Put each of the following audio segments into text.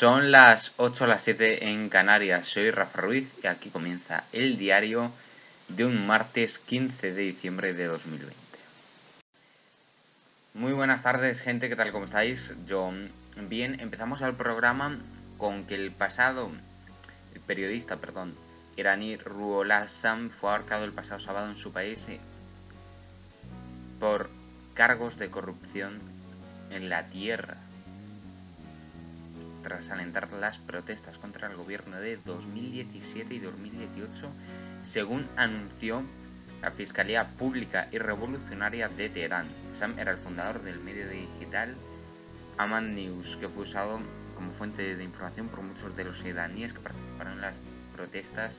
Son las 8 o las 7 en Canarias. Soy Rafa Ruiz y aquí comienza el diario de un martes 15 de diciembre de 2020. Muy buenas tardes, gente. ¿Qué tal? ¿Cómo estáis? Yo bien. Empezamos el programa con que el pasado, periodista, perdón, iraní Ruhollah Sam fue ahorcado el pasado sábado en su país eh, por cargos de corrupción en la tierra tras alentar las protestas contra el gobierno de 2017 y 2018, según anunció la Fiscalía Pública y Revolucionaria de Teherán. Sam era el fundador del medio digital Aman News, que fue usado como fuente de información por muchos de los iraníes que participaron en las protestas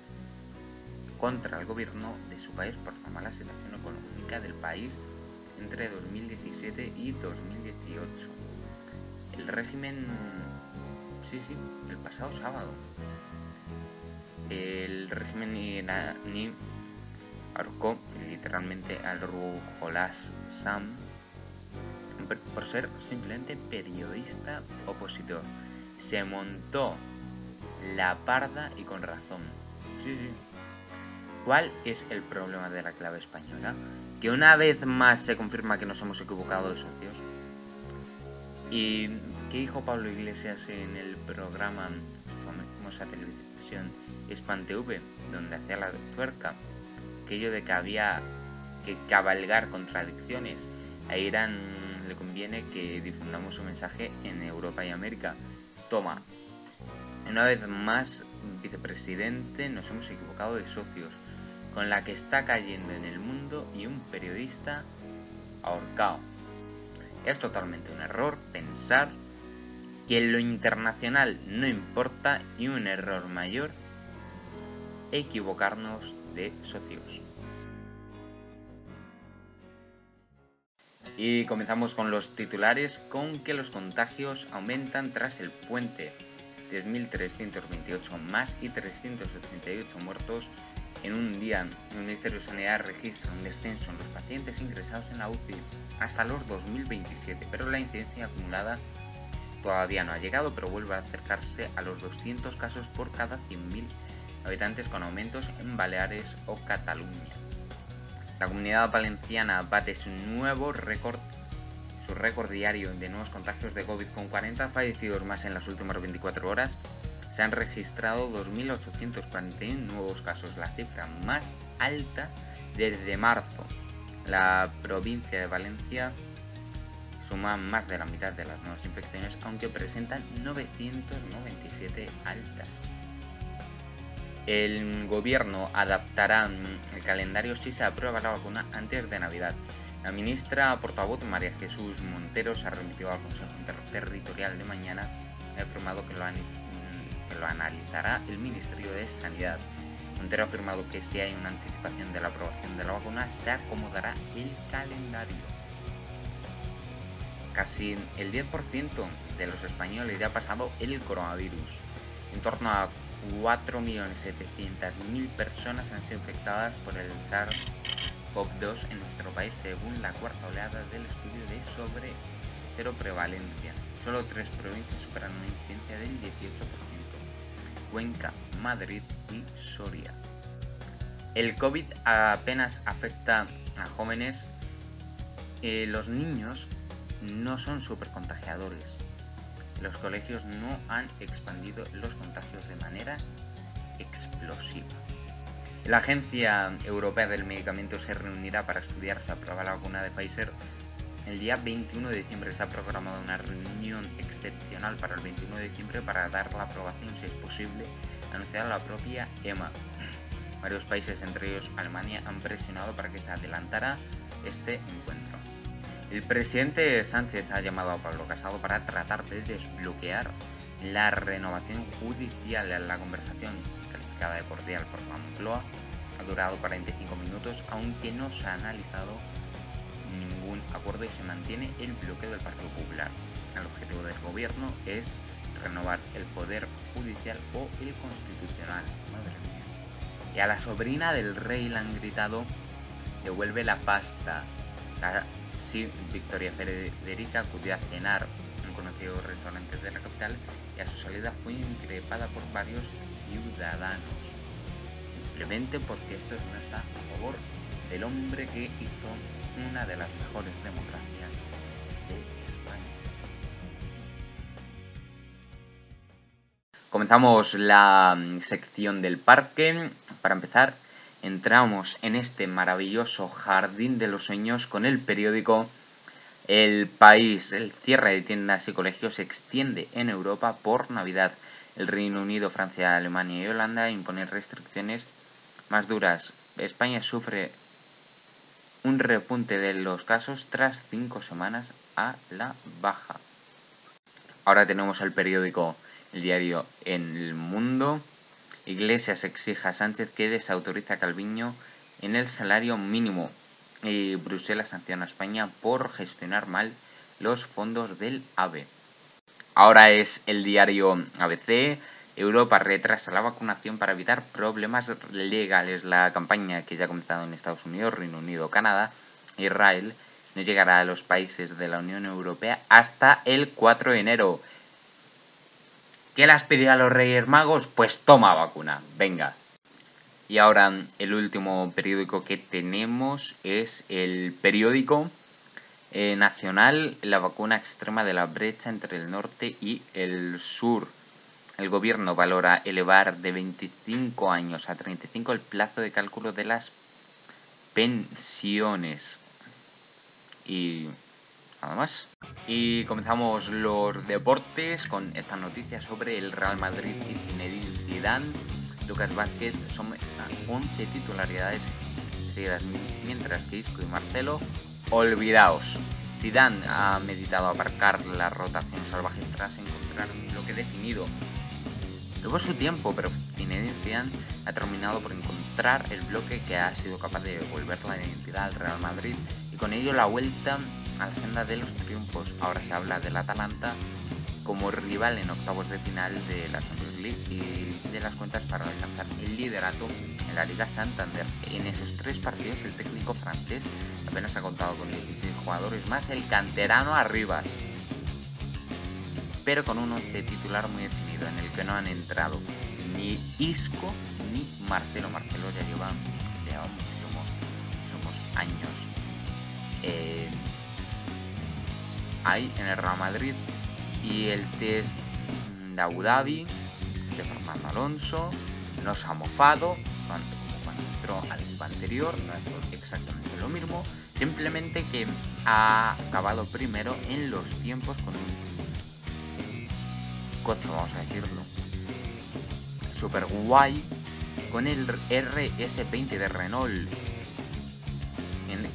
contra el gobierno de su país por la mala situación económica del país entre 2017 y 2018. El régimen Sí, sí, el pasado sábado. El régimen iraní ahorcó literalmente al Ruholas Sam por ser simplemente periodista opositor. Se montó la parda y con razón. Sí, sí. ¿Cuál es el problema de la clave española? Que una vez más se confirma que nos hemos equivocado de socios. Y ¿Qué dijo Pablo Iglesias en el programa famosa televisión Span TV, donde hacía la tuerca? Aquello de que había que cabalgar contradicciones. A Irán le conviene que difundamos su mensaje en Europa y América. Toma, una vez más, vicepresidente, nos hemos equivocado de socios, con la que está cayendo en el mundo y un periodista ahorcado. Es totalmente un error pensar que lo internacional no importa y un error mayor, equivocarnos de socios. Y comenzamos con los titulares con que los contagios aumentan tras el puente. 10.328 más y 388 muertos en un día. El Ministerio de Sanidad registra un descenso en los pacientes ingresados en la UCI hasta los 2027, pero la incidencia acumulada todavía no ha llegado, pero vuelve a acercarse a los 200 casos por cada 100.000 habitantes con aumentos en Baleares o Cataluña. La comunidad valenciana bate su nuevo récord, su récord diario de nuevos contagios de COVID con 40 fallecidos más en las últimas 24 horas. Se han registrado 2.841 nuevos casos, la cifra más alta desde marzo. La provincia de Valencia suman más de la mitad de las nuevas infecciones, aunque presentan 997 altas. El gobierno adaptará el calendario si se aprueba la vacuna antes de Navidad. La ministra portavoz María Jesús Montero se ha remitido al Consejo Interterritorial de mañana ha que lo, que lo analizará el Ministerio de Sanidad. Montero ha afirmado que si hay una anticipación de la aprobación de la vacuna se acomodará el calendario. Casi el 10% de los españoles ya ha pasado el coronavirus. En torno a 4.700.000 personas han sido infectadas por el SARS-CoV-2 en nuestro país según la cuarta oleada del estudio de sobre cero prevalencia. Solo tres provincias superan una incidencia del 18%. Cuenca, Madrid y Soria. El COVID apenas afecta a jóvenes. Eh, los niños no son supercontagiadores. Los colegios no han expandido los contagios de manera explosiva. La Agencia Europea del Medicamento se reunirá para estudiar si aprueba la vacuna de Pfizer. El día 21 de diciembre se ha programado una reunión excepcional para el 21 de diciembre para dar la aprobación, si es posible, anunciada la propia EMA. Varios países, entre ellos Alemania, han presionado para que se adelantara este encuentro. El presidente Sánchez ha llamado a Pablo Casado para tratar de desbloquear la renovación judicial. La conversación, calificada de cordial por Moncloa, ha durado 45 minutos, aunque no se ha analizado ningún acuerdo y se mantiene el bloqueo del Partido Popular. El objetivo del gobierno es renovar el poder judicial o el constitucional. Madre mía. Y a la sobrina del rey le han gritado, devuelve la pasta. Sí, Victoria Federica acudió a cenar conocido restaurante de la capital y a su salida fue increpada por varios ciudadanos, simplemente porque esto no está a favor del hombre que hizo una de las mejores democracias de España. Comenzamos la sección del parque. Para empezar, entramos en este maravilloso jardín de los sueños con el periódico El País. El cierre de tiendas y colegios se extiende en Europa por Navidad. El Reino Unido, Francia, Alemania y Holanda imponen restricciones más duras. España sufre un repunte de los casos tras cinco semanas a la baja. Ahora tenemos el periódico El Diario en el Mundo. Iglesias exige a Sánchez que desautorice a Calviño en el salario mínimo. Y Bruselas sanciona a España por gestionar mal los fondos del AVE. Ahora es el diario ABC. Europa retrasa la vacunación para evitar problemas legales. La campaña que ya ha comenzado en Estados Unidos, Reino Unido, Canadá, Israel, no llegará a los países de la Unión Europea hasta el 4 de enero. ¿Qué le has pedido a los Reyes Magos? Pues toma vacuna, venga. Y ahora el último periódico que tenemos es el periódico eh, nacional, la vacuna extrema de la brecha entre el norte y el sur. El gobierno valora elevar de 25 años a 35 el plazo de cálculo de las pensiones. Y nada más. Y comenzamos los deportes con esta noticia sobre el Real Madrid y Zinedine Zidane. Lucas Vázquez son 11 titularidades seguidas, mientras que Isco y Marcelo, olvidaos. Zidane ha meditado aparcar la rotación salvaje tras encontrar un bloque definido. Tuvo su tiempo, pero Zinedine Zidane ha terminado por encontrar el bloque que ha sido capaz de devolver la identidad al Real Madrid y con ello la vuelta la senda de los triunfos. Ahora se habla del Atalanta como rival en octavos de final de la Champions League y de las cuentas para alcanzar el liderato en la Liga Santander. En esos tres partidos el técnico francés apenas ha contado con 16 jugadores más el canterano Arribas, pero con un once titular muy definido en el que no han entrado ni Isco ni Marcelo. Marcelo ya lleva, lleva muchísimos, años. Eh, ahí en el Real Madrid. Y el test de Abu Dhabi de Fernando Alonso no se ha mofado cuando, cuando entró al equipo anterior, no ha exactamente lo mismo, simplemente que ha acabado primero en los tiempos con un coche, vamos a decirlo, super guay, con el RS20 de Renault,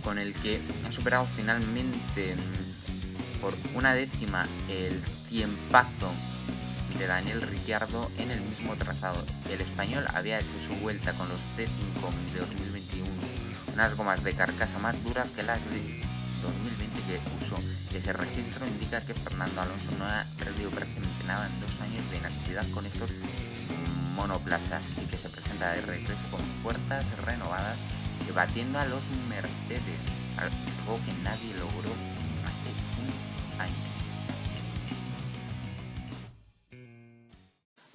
con el que ha superado finalmente por una décima el tiempazo de Daniel Ricciardo en el mismo trazado. El español había hecho su vuelta con los T5 de 2021, unas gomas de carcasa más duras que las de 2020 que usó. Ese registro indica que Fernando Alonso no ha perdido prácticamente nada en dos años de inactividad con estos monoplazas y que se presenta de regreso con fuerzas renovadas y batiendo a los Mercedes, algo que nadie logró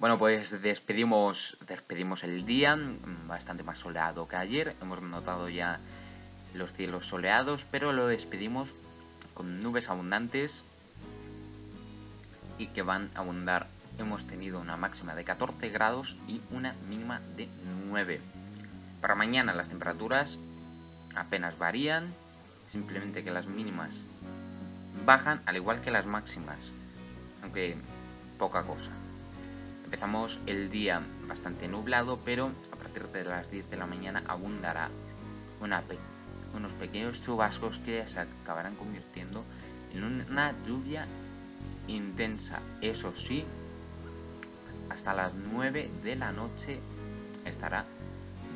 Bueno, pues despedimos, despedimos el día, bastante más soleado que ayer. Hemos notado ya los cielos soleados, pero lo despedimos con nubes abundantes y que van a abundar. Hemos tenido una máxima de 14 grados y una mínima de 9. Para mañana las temperaturas apenas varían, simplemente que las mínimas bajan al igual que las máximas, aunque poca cosa. Empezamos el día bastante nublado, pero a partir de las 10 de la mañana abundará unos pequeños chubascos que se acabarán convirtiendo en una lluvia intensa. Eso sí, hasta las 9 de la noche estará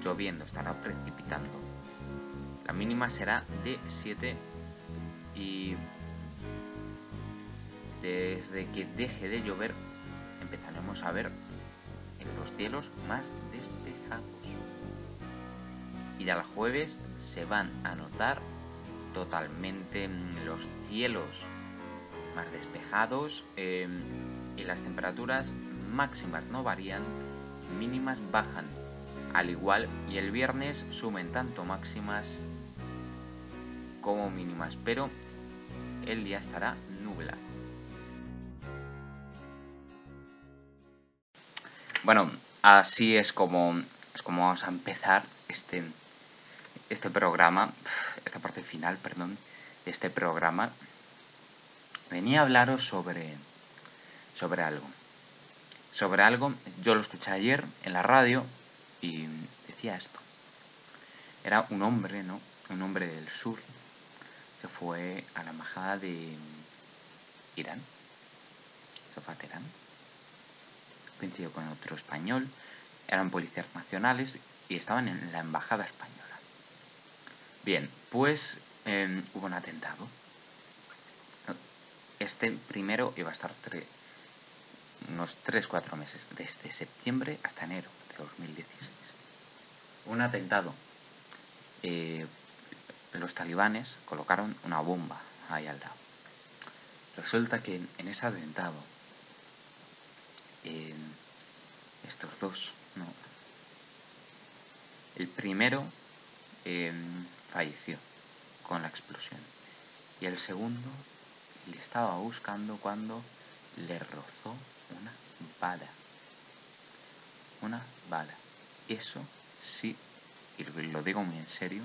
lloviendo, estará precipitando. La mínima será de 7 y desde que deje de llover empezaremos a ver en los cielos más despejados. Y ya el jueves se van a notar totalmente los cielos más despejados em, y las temperaturas máximas no varían, mínimas bajan. Al igual y el viernes suben tanto máximas como mínimas, pero el día estará nubla. Bueno, así es como, es vamos a empezar este, este programa, esta parte final, perdón, de este programa. Venía a hablaros sobre, sobre algo. Sobre algo, yo lo escuché ayer en la radio y decía esto. Era un hombre, ¿no? Un hombre del sur. Se fue a la embajada de Irán. Se fue a Teherán coincidió con otro español, eran policías nacionales y estaban en la embajada española. Bien, pues em, hubo un atentado. Este primero iba a estar unos 3-4 meses, desde septiembre hasta enero de 2016. Un atentado. Eh, los talibanes colocaron una bomba ahí al lado. Resulta que en ese atentado estos dos, no. El primero em, falleció con la explosión y el segundo le estaba buscando cuando le rozó una bala. Una bala. Eso sí, y lo digo muy en serio,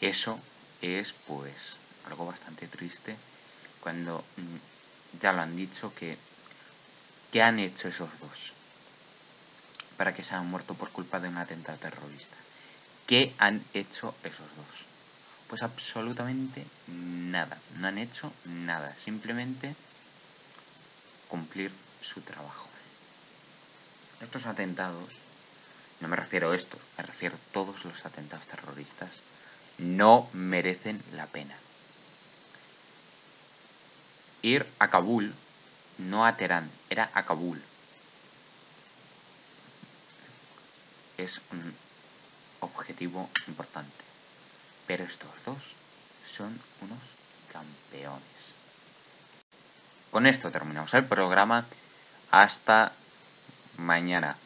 eso es pues algo bastante triste cuando mm, ya lo han dicho que ¿Qué han hecho esos dos para que se hayan muerto por culpa de un atentado terrorista? ¿Qué han hecho esos dos? Pues absolutamente nada. No han hecho nada. Simplemente cumplir su trabajo. Estos atentados, no me refiero a estos, me refiero a todos los atentados terroristas, no merecen la pena. Ir a Kabul no a Teherán, era a Kabul. Es un objetivo importante. Pero estos dos son unos campeones. Con esto terminamos el programa. Hasta mañana.